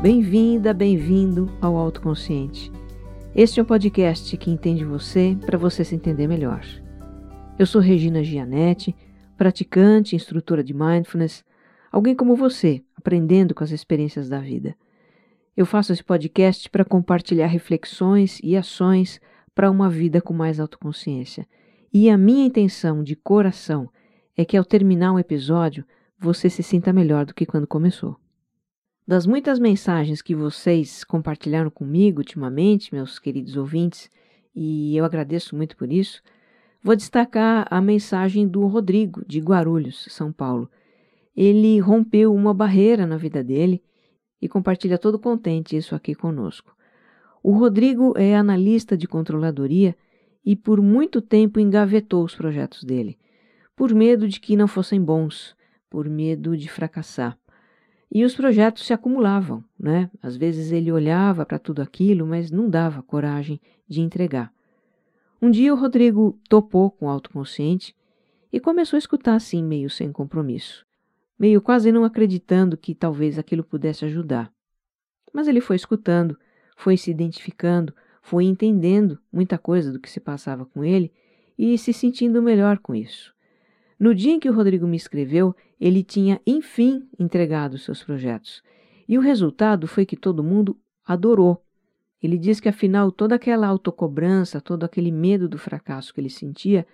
Bem-vinda, bem-vindo ao Autoconsciente. Este é um podcast que entende você para você se entender melhor. Eu sou Regina Gianetti, praticante, instrutora de mindfulness, alguém como você, aprendendo com as experiências da vida. Eu faço esse podcast para compartilhar reflexões e ações para uma vida com mais autoconsciência. E a minha intenção de coração é que ao terminar um episódio você se sinta melhor do que quando começou. Das muitas mensagens que vocês compartilharam comigo ultimamente, meus queridos ouvintes, e eu agradeço muito por isso, vou destacar a mensagem do Rodrigo, de Guarulhos, São Paulo. Ele rompeu uma barreira na vida dele e compartilha todo contente isso aqui conosco. O Rodrigo é analista de controladoria e por muito tempo engavetou os projetos dele, por medo de que não fossem bons, por medo de fracassar. E os projetos se acumulavam, né? Às vezes ele olhava para tudo aquilo, mas não dava coragem de entregar. Um dia o Rodrigo topou com o autoconsciente e começou a escutar assim, meio sem compromisso, meio quase não acreditando que talvez aquilo pudesse ajudar. Mas ele foi escutando, foi se identificando, foi entendendo muita coisa do que se passava com ele e se sentindo melhor com isso. No dia em que o Rodrigo me escreveu, ele tinha, enfim, entregado seus projetos. E o resultado foi que todo mundo adorou. Ele diz que, afinal, toda aquela autocobrança, todo aquele medo do fracasso que ele sentia,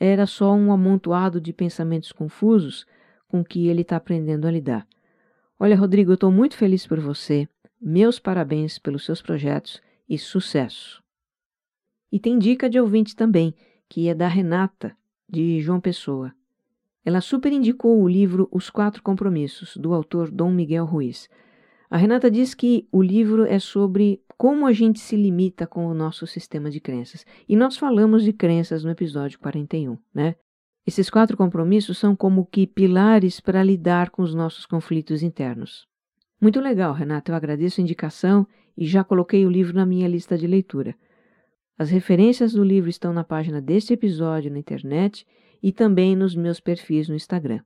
era só um amontoado de pensamentos confusos com que ele está aprendendo a lidar. Olha, Rodrigo, eu estou muito feliz por você. Meus parabéns pelos seus projetos e sucesso. E tem dica de ouvinte também, que é da Renata, de João Pessoa. Ela super indicou o livro Os Quatro Compromissos, do autor Dom Miguel Ruiz. A Renata diz que o livro é sobre como a gente se limita com o nosso sistema de crenças. E nós falamos de crenças no episódio 41, né? Esses quatro compromissos são como que pilares para lidar com os nossos conflitos internos. Muito legal, Renata, eu agradeço a indicação e já coloquei o livro na minha lista de leitura. As referências do livro estão na página deste episódio na internet e também nos meus perfis no Instagram.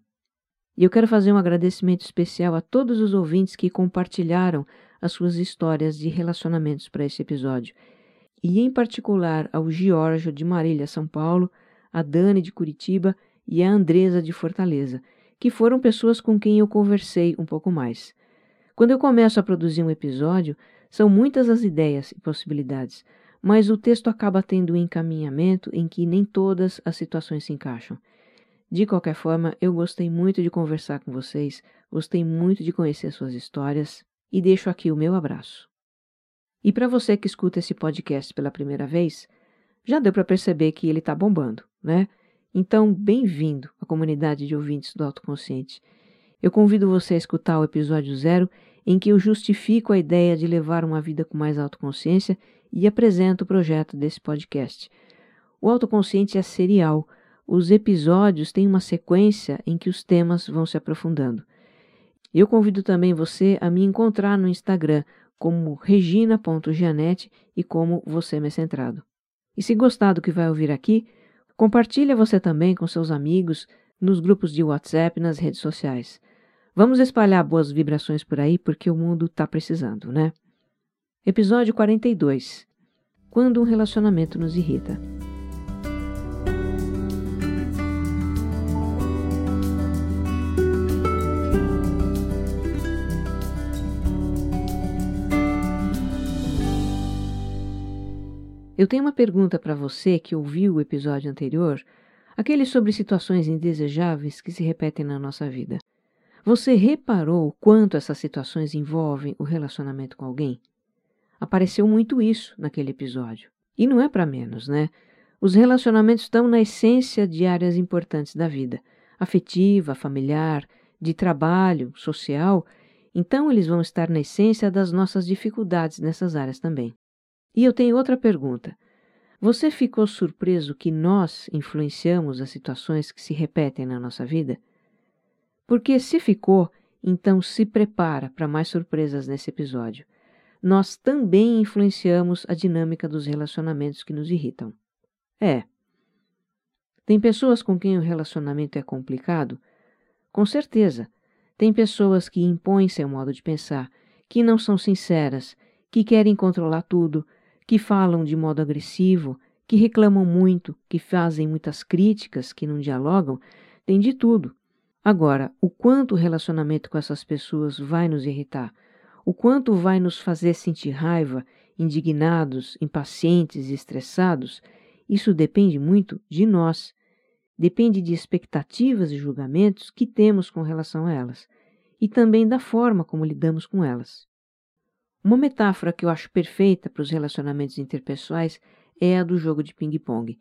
E eu quero fazer um agradecimento especial a todos os ouvintes que compartilharam as suas histórias de relacionamentos para esse episódio, e em particular ao Giorgio de Marília, São Paulo, a Dani de Curitiba e a Andresa de Fortaleza, que foram pessoas com quem eu conversei um pouco mais. Quando eu começo a produzir um episódio, são muitas as ideias e possibilidades, mas o texto acaba tendo um encaminhamento em que nem todas as situações se encaixam. De qualquer forma, eu gostei muito de conversar com vocês, gostei muito de conhecer suas histórias e deixo aqui o meu abraço. E para você que escuta esse podcast pela primeira vez, já deu para perceber que ele está bombando, né? Então, bem-vindo à comunidade de ouvintes do Autoconsciente. Eu convido você a escutar o episódio zero, em que eu justifico a ideia de levar uma vida com mais autoconsciência e apresento o projeto desse podcast. O autoconsciente é serial. Os episódios têm uma sequência em que os temas vão se aprofundando. Eu convido também você a me encontrar no Instagram como regina.gianete e como você me centrado. E se gostar do que vai ouvir aqui, compartilhe você também com seus amigos nos grupos de WhatsApp e nas redes sociais. Vamos espalhar boas vibrações por aí porque o mundo está precisando, né? Episódio 42 Quando um relacionamento nos irrita. Eu tenho uma pergunta para você que ouviu o episódio anterior, aquele sobre situações indesejáveis que se repetem na nossa vida. Você reparou quanto essas situações envolvem o relacionamento com alguém? Apareceu muito isso naquele episódio. E não é para menos, né? Os relacionamentos estão na essência de áreas importantes da vida afetiva, familiar, de trabalho, social. Então, eles vão estar na essência das nossas dificuldades nessas áreas também. E eu tenho outra pergunta. Você ficou surpreso que nós influenciamos as situações que se repetem na nossa vida? Porque se ficou, então se prepara para mais surpresas nesse episódio. Nós também influenciamos a dinâmica dos relacionamentos que nos irritam. É. Tem pessoas com quem o relacionamento é complicado? Com certeza. Tem pessoas que impõem seu modo de pensar, que não são sinceras, que querem controlar tudo, que falam de modo agressivo, que reclamam muito, que fazem muitas críticas, que não dialogam, tem de tudo. Agora, o quanto o relacionamento com essas pessoas vai nos irritar, o quanto vai nos fazer sentir raiva, indignados, impacientes e estressados, isso depende muito de nós. Depende de expectativas e julgamentos que temos com relação a elas, e também da forma como lidamos com elas. Uma metáfora que eu acho perfeita para os relacionamentos interpessoais é a do jogo de ping-pong.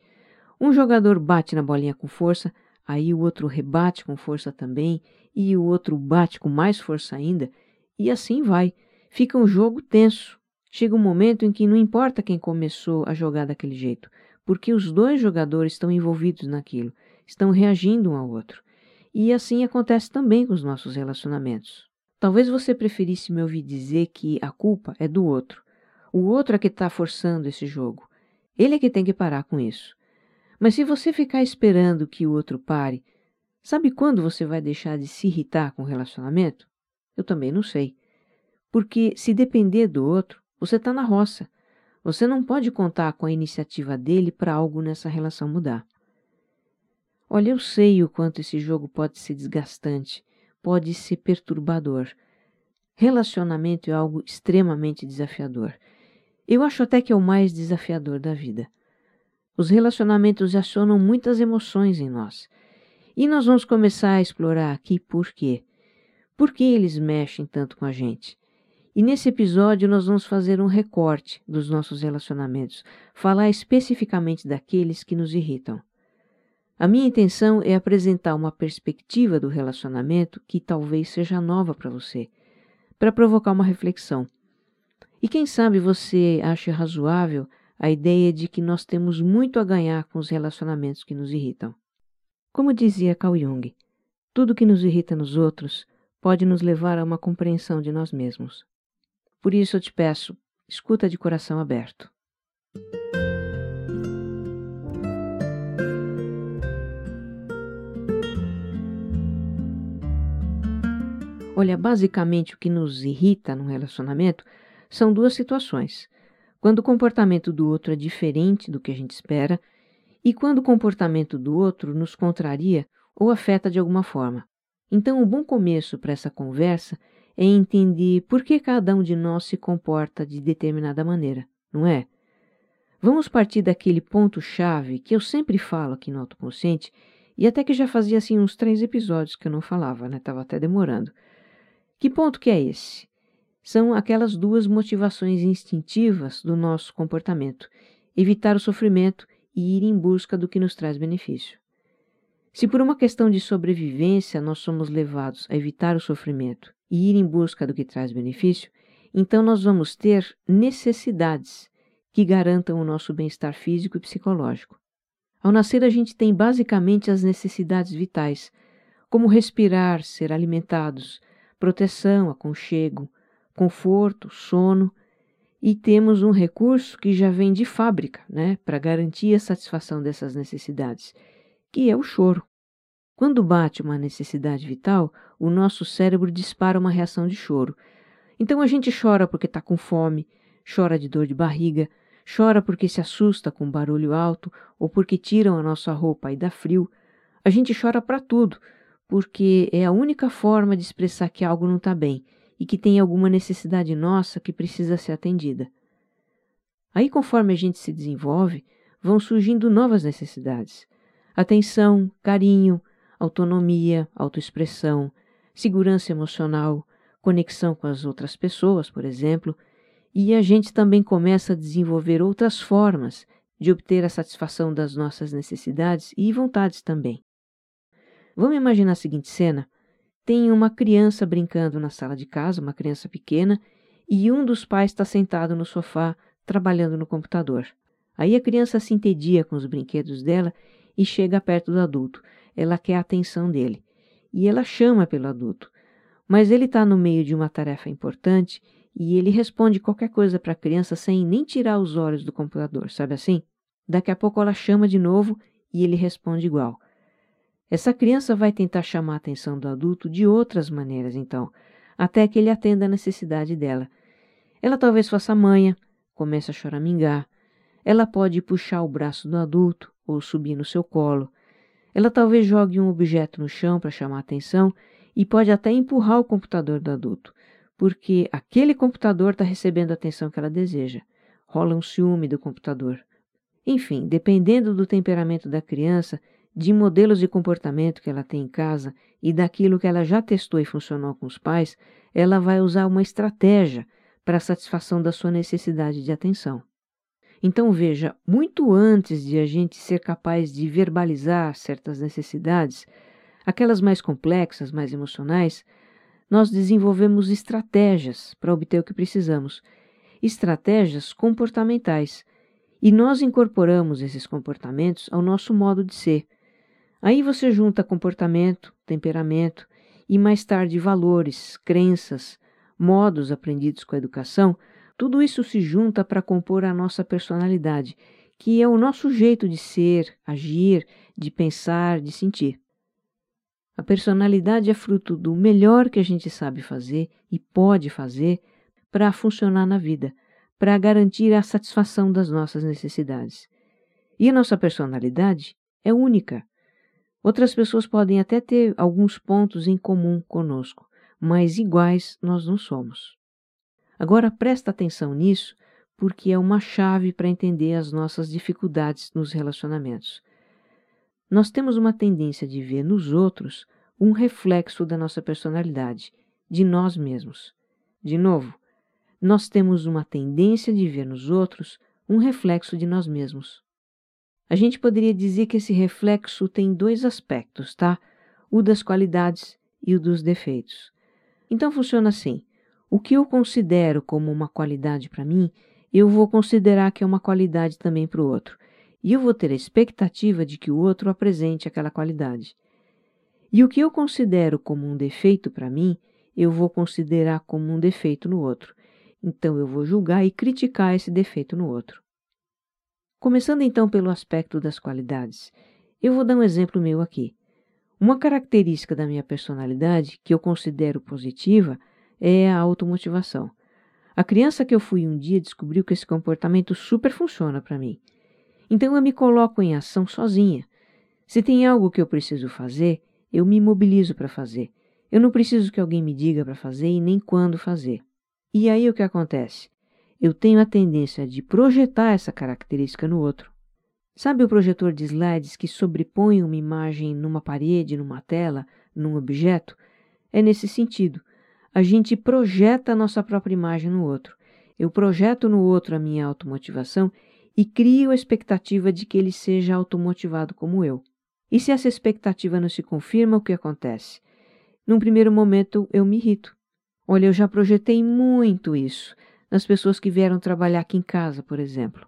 Um jogador bate na bolinha com força, aí o outro rebate com força também, e o outro bate com mais força ainda, e assim vai. Fica um jogo tenso. Chega um momento em que não importa quem começou a jogar daquele jeito, porque os dois jogadores estão envolvidos naquilo, estão reagindo um ao outro. E assim acontece também com os nossos relacionamentos. Talvez você preferisse me ouvir dizer que a culpa é do outro. O outro é que está forçando esse jogo. Ele é que tem que parar com isso. Mas se você ficar esperando que o outro pare, sabe quando você vai deixar de se irritar com o relacionamento? Eu também não sei. Porque se depender do outro, você está na roça. Você não pode contar com a iniciativa dele para algo nessa relação mudar. Olha, eu sei o quanto esse jogo pode ser desgastante, pode ser perturbador. Relacionamento é algo extremamente desafiador. Eu acho até que é o mais desafiador da vida. Os relacionamentos acionam muitas emoções em nós. E nós vamos começar a explorar aqui por quê. Por que eles mexem tanto com a gente? E nesse episódio nós vamos fazer um recorte dos nossos relacionamentos, falar especificamente daqueles que nos irritam. A minha intenção é apresentar uma perspectiva do relacionamento que talvez seja nova para você, para provocar uma reflexão e quem sabe você acha razoável a ideia de que nós temos muito a ganhar com os relacionamentos que nos irritam. Como dizia Carl Jung, tudo que nos irrita nos outros pode nos levar a uma compreensão de nós mesmos. Por isso eu te peço, escuta de coração aberto. Olha, basicamente o que nos irrita num relacionamento são duas situações. Quando o comportamento do outro é diferente do que a gente espera e quando o comportamento do outro nos contraria ou afeta de alguma forma. Então, um bom começo para essa conversa é entender por que cada um de nós se comporta de determinada maneira, não é? Vamos partir daquele ponto-chave que eu sempre falo aqui no autoconsciente e até que já fazia assim uns três episódios que eu não falava, né? Tava até demorando. Que ponto que é esse? são aquelas duas motivações instintivas do nosso comportamento: evitar o sofrimento e ir em busca do que nos traz benefício. Se por uma questão de sobrevivência nós somos levados a evitar o sofrimento e ir em busca do que traz benefício, então nós vamos ter necessidades que garantam o nosso bem-estar físico e psicológico. Ao nascer, a gente tem basicamente as necessidades vitais, como respirar, ser alimentados, proteção, aconchego, conforto, sono, e temos um recurso que já vem de fábrica, né, para garantir a satisfação dessas necessidades, que é o choro. Quando bate uma necessidade vital, o nosso cérebro dispara uma reação de choro. Então a gente chora porque está com fome, chora de dor de barriga, chora porque se assusta com barulho alto ou porque tiram a nossa roupa e dá frio. A gente chora para tudo, porque é a única forma de expressar que algo não está bem e que tem alguma necessidade nossa que precisa ser atendida. Aí, conforme a gente se desenvolve, vão surgindo novas necessidades: atenção, carinho, autonomia, autoexpressão, segurança emocional, conexão com as outras pessoas, por exemplo, e a gente também começa a desenvolver outras formas de obter a satisfação das nossas necessidades e vontades também. Vamos imaginar a seguinte cena: tem uma criança brincando na sala de casa, uma criança pequena, e um dos pais está sentado no sofá trabalhando no computador. Aí a criança se entedia com os brinquedos dela e chega perto do adulto. Ela quer a atenção dele. E ela chama pelo adulto. Mas ele está no meio de uma tarefa importante e ele responde qualquer coisa para a criança sem nem tirar os olhos do computador, sabe assim? Daqui a pouco ela chama de novo e ele responde igual. Essa criança vai tentar chamar a atenção do adulto de outras maneiras, então. até que ele atenda a necessidade dela. Ela talvez faça manha, comece a choramingar. Ela pode puxar o braço do adulto ou subir no seu colo. Ela talvez jogue um objeto no chão para chamar atenção e pode até empurrar o computador do adulto, porque aquele computador está recebendo a atenção que ela deseja. Rola um ciúme do computador. Enfim, dependendo do temperamento da criança, de modelos de comportamento que ela tem em casa e daquilo que ela já testou e funcionou com os pais, ela vai usar uma estratégia para a satisfação da sua necessidade de atenção. Então veja, muito antes de a gente ser capaz de verbalizar certas necessidades, aquelas mais complexas, mais emocionais, nós desenvolvemos estratégias para obter o que precisamos, estratégias comportamentais, e nós incorporamos esses comportamentos ao nosso modo de ser. Aí você junta comportamento, temperamento e mais tarde valores, crenças, modos aprendidos com a educação tudo isso se junta para compor a nossa personalidade, que é o nosso jeito de ser, agir, de pensar, de sentir. A personalidade é fruto do melhor que a gente sabe fazer e pode fazer para funcionar na vida, para garantir a satisfação das nossas necessidades. E a nossa personalidade é única. Outras pessoas podem até ter alguns pontos em comum conosco, mas iguais nós não somos. Agora presta atenção nisso, porque é uma chave para entender as nossas dificuldades nos relacionamentos. Nós temos uma tendência de ver nos outros um reflexo da nossa personalidade, de nós mesmos. De novo, nós temos uma tendência de ver nos outros um reflexo de nós mesmos. A gente poderia dizer que esse reflexo tem dois aspectos, tá? O das qualidades e o dos defeitos. Então funciona assim: o que eu considero como uma qualidade para mim, eu vou considerar que é uma qualidade também para o outro. E eu vou ter a expectativa de que o outro apresente aquela qualidade. E o que eu considero como um defeito para mim, eu vou considerar como um defeito no outro. Então eu vou julgar e criticar esse defeito no outro. Começando então pelo aspecto das qualidades, eu vou dar um exemplo meu aqui. Uma característica da minha personalidade que eu considero positiva é a automotivação. A criança que eu fui um dia descobriu que esse comportamento super funciona para mim. Então eu me coloco em ação sozinha. Se tem algo que eu preciso fazer, eu me mobilizo para fazer. Eu não preciso que alguém me diga para fazer e nem quando fazer. E aí o que acontece? Eu tenho a tendência de projetar essa característica no outro. Sabe o projetor de slides que sobrepõe uma imagem numa parede, numa tela, num objeto? É nesse sentido a gente projeta a nossa própria imagem no outro. Eu projeto no outro a minha automotivação e crio a expectativa de que ele seja automotivado como eu. E se essa expectativa não se confirma, o que acontece? Num primeiro momento eu me irrito. Olha, eu já projetei muito isso nas pessoas que vieram trabalhar aqui em casa, por exemplo.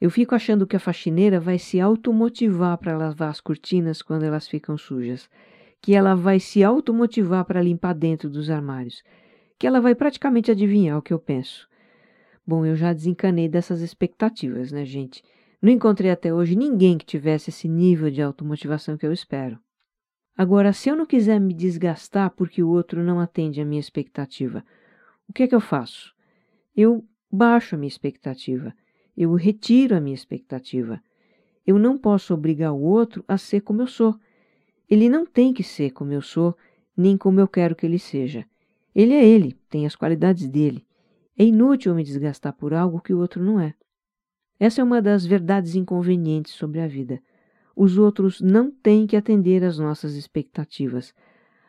Eu fico achando que a faxineira vai se automotivar para lavar as cortinas quando elas ficam sujas que ela vai se automotivar para limpar dentro dos armários, que ela vai praticamente adivinhar o que eu penso. Bom, eu já desencanei dessas expectativas, né, gente? Não encontrei até hoje ninguém que tivesse esse nível de automotivação que eu espero. Agora, se eu não quiser me desgastar porque o outro não atende à minha expectativa, o que é que eu faço? Eu baixo a minha expectativa, eu retiro a minha expectativa. Eu não posso obrigar o outro a ser como eu sou. Ele não tem que ser como eu sou, nem como eu quero que ele seja. Ele é ele, tem as qualidades dele. É inútil me desgastar por algo que o outro não é. Essa é uma das verdades inconvenientes sobre a vida. Os outros não têm que atender às nossas expectativas,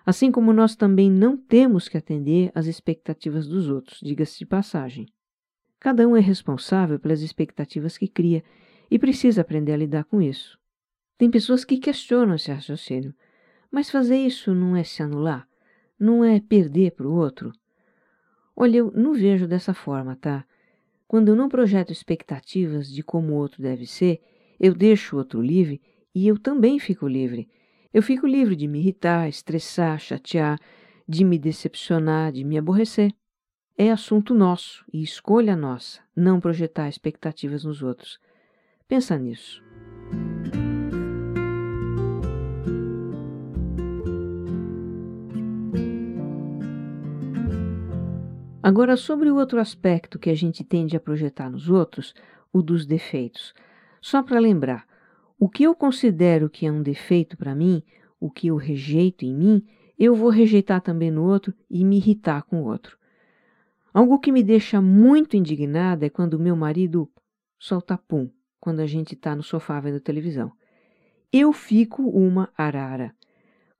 assim como nós também não temos que atender às expectativas dos outros, diga-se de passagem. Cada um é responsável pelas expectativas que cria e precisa aprender a lidar com isso. Tem pessoas que questionam esse raciocínio. Mas fazer isso não é se anular? Não é perder para o outro? Olha, eu não vejo dessa forma, tá? Quando eu não projeto expectativas de como o outro deve ser, eu deixo o outro livre e eu também fico livre. Eu fico livre de me irritar, estressar, chatear, de me decepcionar, de me aborrecer. É assunto nosso e escolha nossa não projetar expectativas nos outros. Pensa nisso. Agora, sobre o outro aspecto que a gente tende a projetar nos outros, o dos defeitos. Só para lembrar, o que eu considero que é um defeito para mim, o que eu rejeito em mim, eu vou rejeitar também no outro e me irritar com o outro. Algo que me deixa muito indignada é quando meu marido solta pum quando a gente está no sofá vendo televisão. Eu fico uma arara.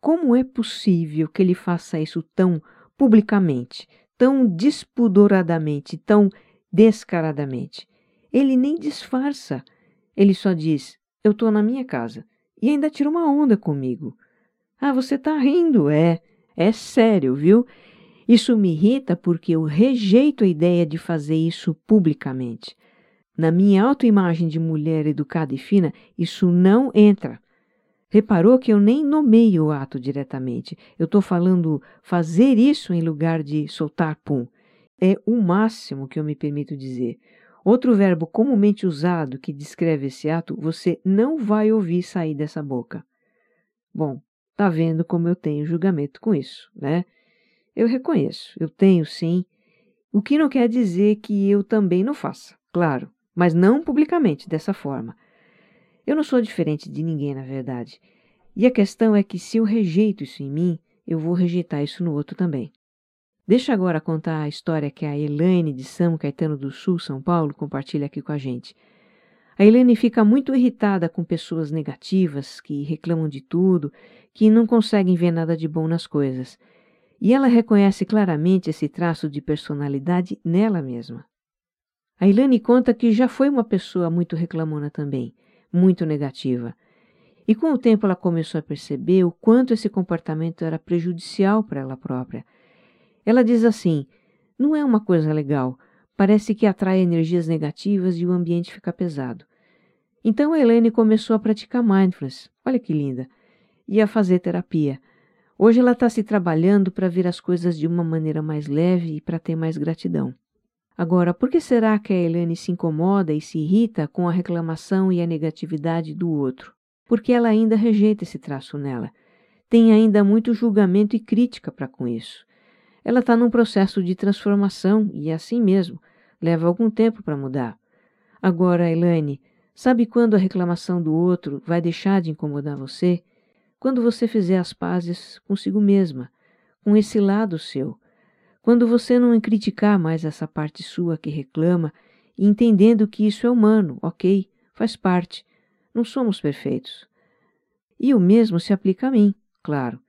Como é possível que ele faça isso tão publicamente, tão despudoradamente, tão descaradamente? Ele nem disfarça. Ele só diz: Eu estou na minha casa. E ainda tira uma onda comigo. Ah, você está rindo, é. É sério, viu? Isso me irrita porque eu rejeito a ideia de fazer isso publicamente. Na minha autoimagem de mulher educada e fina, isso não entra. Reparou que eu nem nomeio o ato diretamente. Eu estou falando fazer isso em lugar de soltar pum. É o máximo que eu me permito dizer. Outro verbo comumente usado que descreve esse ato, você não vai ouvir sair dessa boca. Bom, tá vendo como eu tenho julgamento com isso, né? Eu reconheço, eu tenho sim, o que não quer dizer que eu também não faça, claro, mas não publicamente dessa forma. Eu não sou diferente de ninguém, na verdade. E a questão é que se eu rejeito isso em mim, eu vou rejeitar isso no outro também. Deixa agora contar a história que a Elaine de São Caetano do Sul, São Paulo, compartilha aqui com a gente. A Elaine fica muito irritada com pessoas negativas, que reclamam de tudo, que não conseguem ver nada de bom nas coisas. E ela reconhece claramente esse traço de personalidade nela mesma. A Elaine conta que já foi uma pessoa muito reclamona também, muito negativa. E com o tempo ela começou a perceber o quanto esse comportamento era prejudicial para ela própria ela diz assim: não é uma coisa legal, parece que atrai energias negativas e o ambiente fica pesado. Então a Helene começou a praticar mindfulness, olha que linda, e a fazer terapia. Hoje ela está se trabalhando para ver as coisas de uma maneira mais leve e para ter mais gratidão. Agora, por que será que a Helene se incomoda e se irrita com a reclamação e a negatividade do outro? Porque ela ainda rejeita esse traço nela. Tem ainda muito julgamento e crítica para com isso. Ela está num processo de transformação e é assim mesmo. Leva algum tempo para mudar. Agora, Elaine, sabe quando a reclamação do outro vai deixar de incomodar você? Quando você fizer as pazes consigo mesma, com esse lado seu. Quando você não criticar mais essa parte sua que reclama, entendendo que isso é humano, ok, faz parte. Não somos perfeitos. E o mesmo se aplica a mim, claro.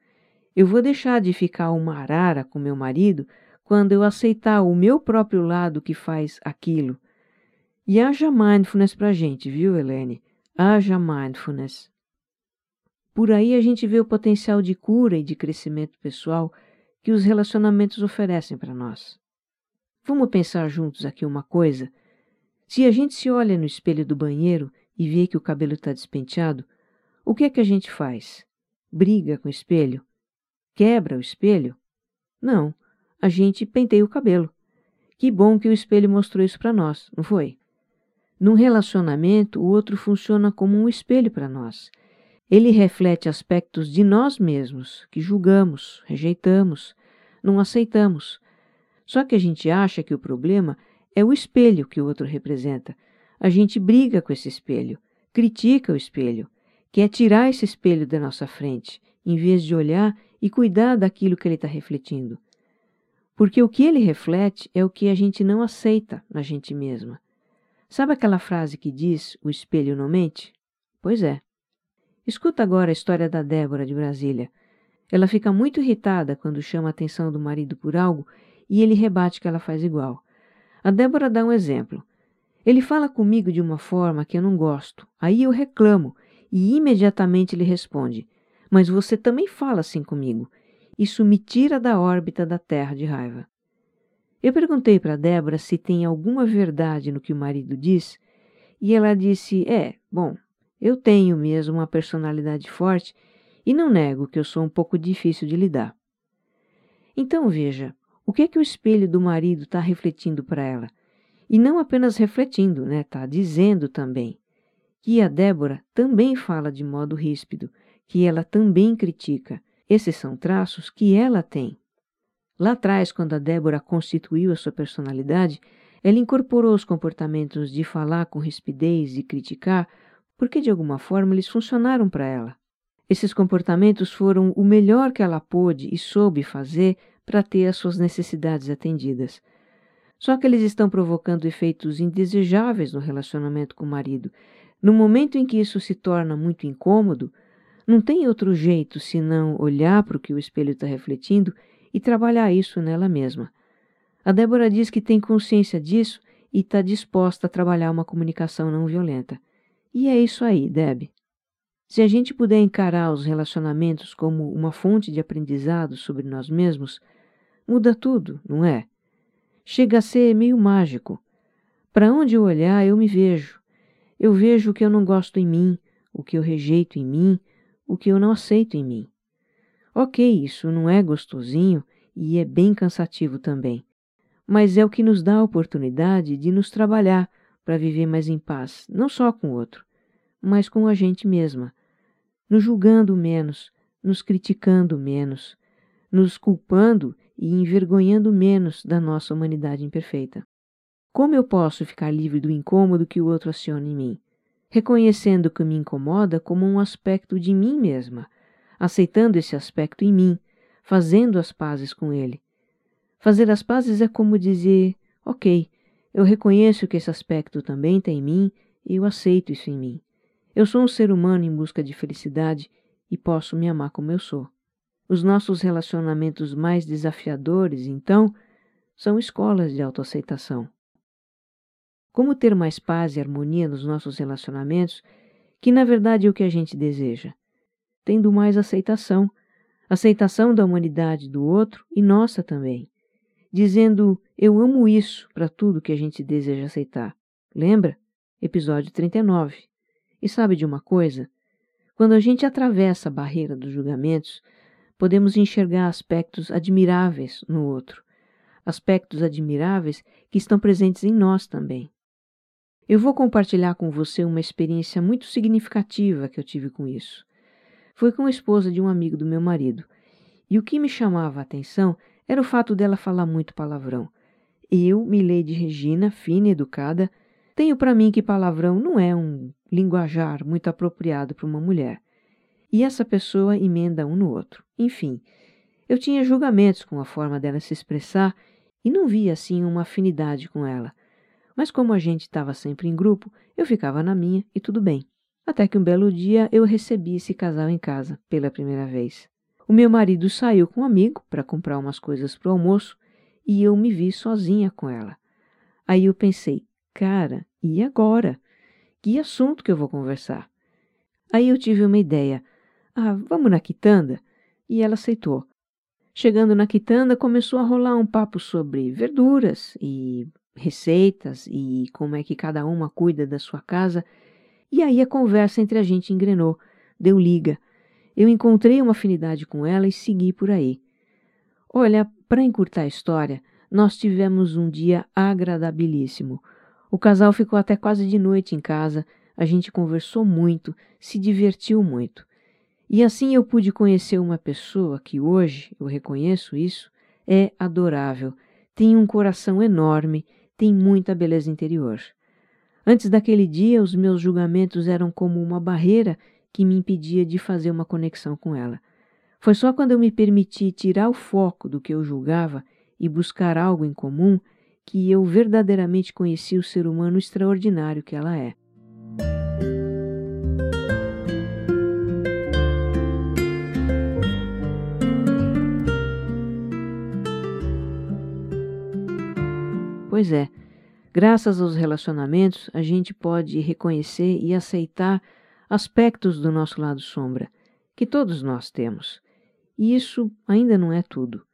Eu vou deixar de ficar uma arara com meu marido quando eu aceitar o meu próprio lado que faz aquilo. E haja mindfulness pra gente, viu, Helene? Haja mindfulness. Por aí a gente vê o potencial de cura e de crescimento pessoal que os relacionamentos oferecem para nós. Vamos pensar juntos aqui uma coisa? Se a gente se olha no espelho do banheiro e vê que o cabelo está despenteado, o que é que a gente faz? Briga com o espelho? Quebra o espelho? Não, a gente penteia o cabelo. Que bom que o espelho mostrou isso para nós, não foi? Num relacionamento, o outro funciona como um espelho para nós. Ele reflete aspectos de nós mesmos que julgamos, rejeitamos, não aceitamos. Só que a gente acha que o problema é o espelho que o outro representa. A gente briga com esse espelho, critica o espelho, quer tirar esse espelho da nossa frente, em vez de olhar e cuidar daquilo que ele está refletindo. Porque o que ele reflete é o que a gente não aceita na gente mesma. Sabe aquela frase que diz o espelho não mente? Pois é. Escuta agora a história da Débora de Brasília. Ela fica muito irritada quando chama a atenção do marido por algo e ele rebate que ela faz igual. A Débora dá um exemplo. Ele fala comigo de uma forma que eu não gosto. Aí eu reclamo e imediatamente ele responde: mas você também fala assim comigo. Isso me tira da órbita da terra de raiva. Eu perguntei para Débora se tem alguma verdade no que o marido diz, e ela disse: É, bom, eu tenho mesmo uma personalidade forte e não nego que eu sou um pouco difícil de lidar. Então veja, o que é que o espelho do marido está refletindo para ela? E não apenas refletindo, né? Está dizendo também que a Débora também fala de modo ríspido que ela também critica. Esses são traços que ela tem. Lá atrás, quando a Débora constituiu a sua personalidade, ela incorporou os comportamentos de falar com rispidez e criticar, porque de alguma forma eles funcionaram para ela. Esses comportamentos foram o melhor que ela pôde e soube fazer para ter as suas necessidades atendidas. Só que eles estão provocando efeitos indesejáveis no relacionamento com o marido. No momento em que isso se torna muito incômodo, não tem outro jeito senão olhar para o que o espelho está refletindo e trabalhar isso nela mesma. A Débora diz que tem consciência disso e está disposta a trabalhar uma comunicação não violenta. E é isso aí, Deb. Se a gente puder encarar os relacionamentos como uma fonte de aprendizado sobre nós mesmos, muda tudo, não é? Chega a ser meio mágico. Para onde eu olhar, eu me vejo. Eu vejo o que eu não gosto em mim, o que eu rejeito em mim, o que eu não aceito em mim. Ok, isso não é gostosinho e é bem cansativo também, mas é o que nos dá a oportunidade de nos trabalhar para viver mais em paz, não só com o outro, mas com a gente mesma nos julgando menos, nos criticando menos, nos culpando e envergonhando menos da nossa humanidade imperfeita. Como eu posso ficar livre do incômodo que o outro aciona em mim? Reconhecendo que me incomoda como um aspecto de mim mesma, aceitando esse aspecto em mim, fazendo as pazes com ele. Fazer as pazes é como dizer: ok, eu reconheço que esse aspecto também tem em mim e eu aceito isso em mim. Eu sou um ser humano em busca de felicidade e posso me amar como eu sou. Os nossos relacionamentos mais desafiadores, então, são escolas de autoaceitação. Como ter mais paz e harmonia nos nossos relacionamentos, que na verdade é o que a gente deseja? Tendo mais aceitação, aceitação da humanidade do outro e nossa também, dizendo eu amo isso para tudo que a gente deseja aceitar. Lembra? Episódio 39. E sabe de uma coisa? Quando a gente atravessa a barreira dos julgamentos, podemos enxergar aspectos admiráveis no outro, aspectos admiráveis que estão presentes em nós também. Eu vou compartilhar com você uma experiência muito significativa que eu tive com isso. Foi com a esposa de um amigo do meu marido, e o que me chamava a atenção era o fato dela falar muito palavrão. Eu, Milady Regina, fina e educada, tenho para mim que palavrão não é um linguajar muito apropriado para uma mulher. E essa pessoa emenda um no outro. Enfim, eu tinha julgamentos com a forma dela se expressar e não via assim uma afinidade com ela. Mas como a gente estava sempre em grupo, eu ficava na minha e tudo bem. Até que um belo dia eu recebi esse casal em casa pela primeira vez. O meu marido saiu com um amigo para comprar umas coisas para o almoço e eu me vi sozinha com ela. Aí eu pensei, cara, e agora? Que assunto que eu vou conversar? Aí eu tive uma ideia. Ah, vamos na quitanda? E ela aceitou. Chegando na quitanda, começou a rolar um papo sobre verduras e receitas e como é que cada uma cuida da sua casa. E aí a conversa entre a gente engrenou, deu liga. Eu encontrei uma afinidade com ela e segui por aí. Olha, para encurtar a história, nós tivemos um dia agradabilíssimo. O casal ficou até quase de noite em casa, a gente conversou muito, se divertiu muito. E assim eu pude conhecer uma pessoa que hoje, eu reconheço isso, é adorável, tem um coração enorme, tem muita beleza interior. Antes daquele dia, os meus julgamentos eram como uma barreira que me impedia de fazer uma conexão com ela. Foi só quando eu me permiti tirar o foco do que eu julgava e buscar algo em comum que eu verdadeiramente conheci o ser humano extraordinário que ela é. Pois é, graças aos relacionamentos, a gente pode reconhecer e aceitar aspectos do nosso lado sombra, que todos nós temos. E isso ainda não é tudo.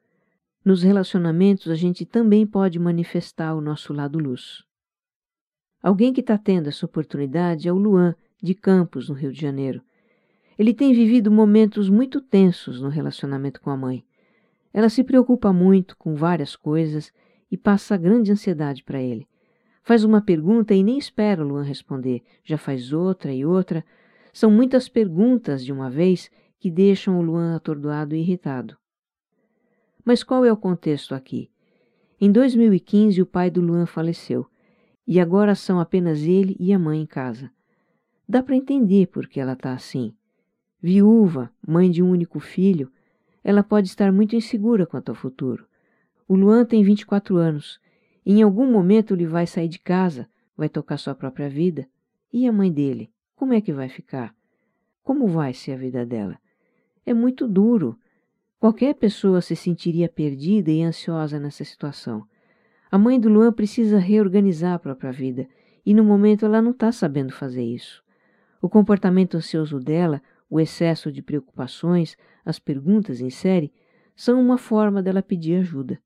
Nos relacionamentos, a gente também pode manifestar o nosso lado luz. Alguém que está tendo essa oportunidade é o Luan, de Campos, no Rio de Janeiro. Ele tem vivido momentos muito tensos no relacionamento com a mãe. Ela se preocupa muito com várias coisas e passa grande ansiedade para ele. Faz uma pergunta e nem espera o Luan responder, já faz outra e outra. São muitas perguntas de uma vez que deixam o Luan atordoado e irritado. Mas qual é o contexto aqui? Em 2015, o pai do Luan faleceu, e agora são apenas ele e a mãe em casa. Dá para entender por que ela está assim. Viúva, mãe de um único filho, ela pode estar muito insegura quanto ao futuro. O Luan tem 24 anos. E em algum momento ele vai sair de casa, vai tocar sua própria vida. E a mãe dele? Como é que vai ficar? Como vai ser a vida dela? É muito duro. Qualquer pessoa se sentiria perdida e ansiosa nessa situação. A mãe do Luan precisa reorganizar a própria vida e no momento ela não está sabendo fazer isso. O comportamento ansioso dela, o excesso de preocupações, as perguntas em série, são uma forma dela pedir ajuda.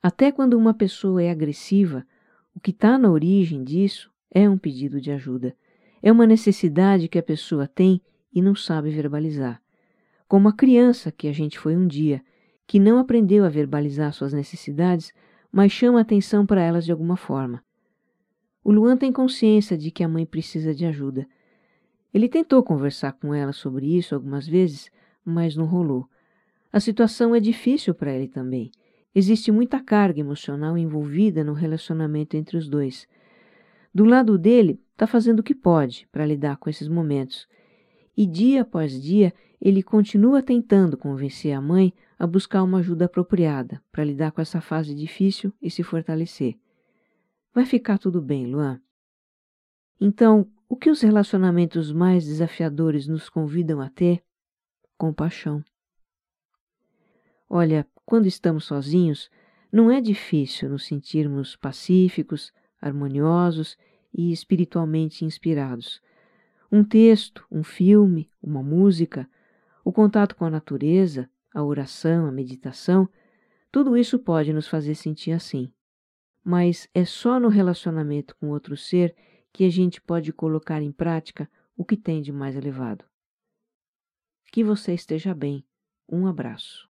Até quando uma pessoa é agressiva, o que está na origem disso é um pedido de ajuda. É uma necessidade que a pessoa tem e não sabe verbalizar. Como a criança que a gente foi um dia, que não aprendeu a verbalizar suas necessidades, mas chama atenção para elas de alguma forma. O Luan tem consciência de que a mãe precisa de ajuda. Ele tentou conversar com ela sobre isso algumas vezes, mas não rolou. A situação é difícil para ele também. Existe muita carga emocional envolvida no relacionamento entre os dois. Do lado dele, está fazendo o que pode para lidar com esses momentos. E dia após dia, ele continua tentando convencer a mãe a buscar uma ajuda apropriada para lidar com essa fase difícil e se fortalecer. Vai ficar tudo bem, Luan. Então, o que os relacionamentos mais desafiadores nos convidam a ter? Compaixão. Olha, quando estamos sozinhos, não é difícil nos sentirmos pacíficos, harmoniosos e espiritualmente inspirados. Um texto, um filme, uma música, o contato com a natureza, a oração, a meditação, tudo isso pode nos fazer sentir assim. Mas é só no relacionamento com outro ser que a gente pode colocar em prática o que tem de mais elevado. Que você esteja bem. Um abraço.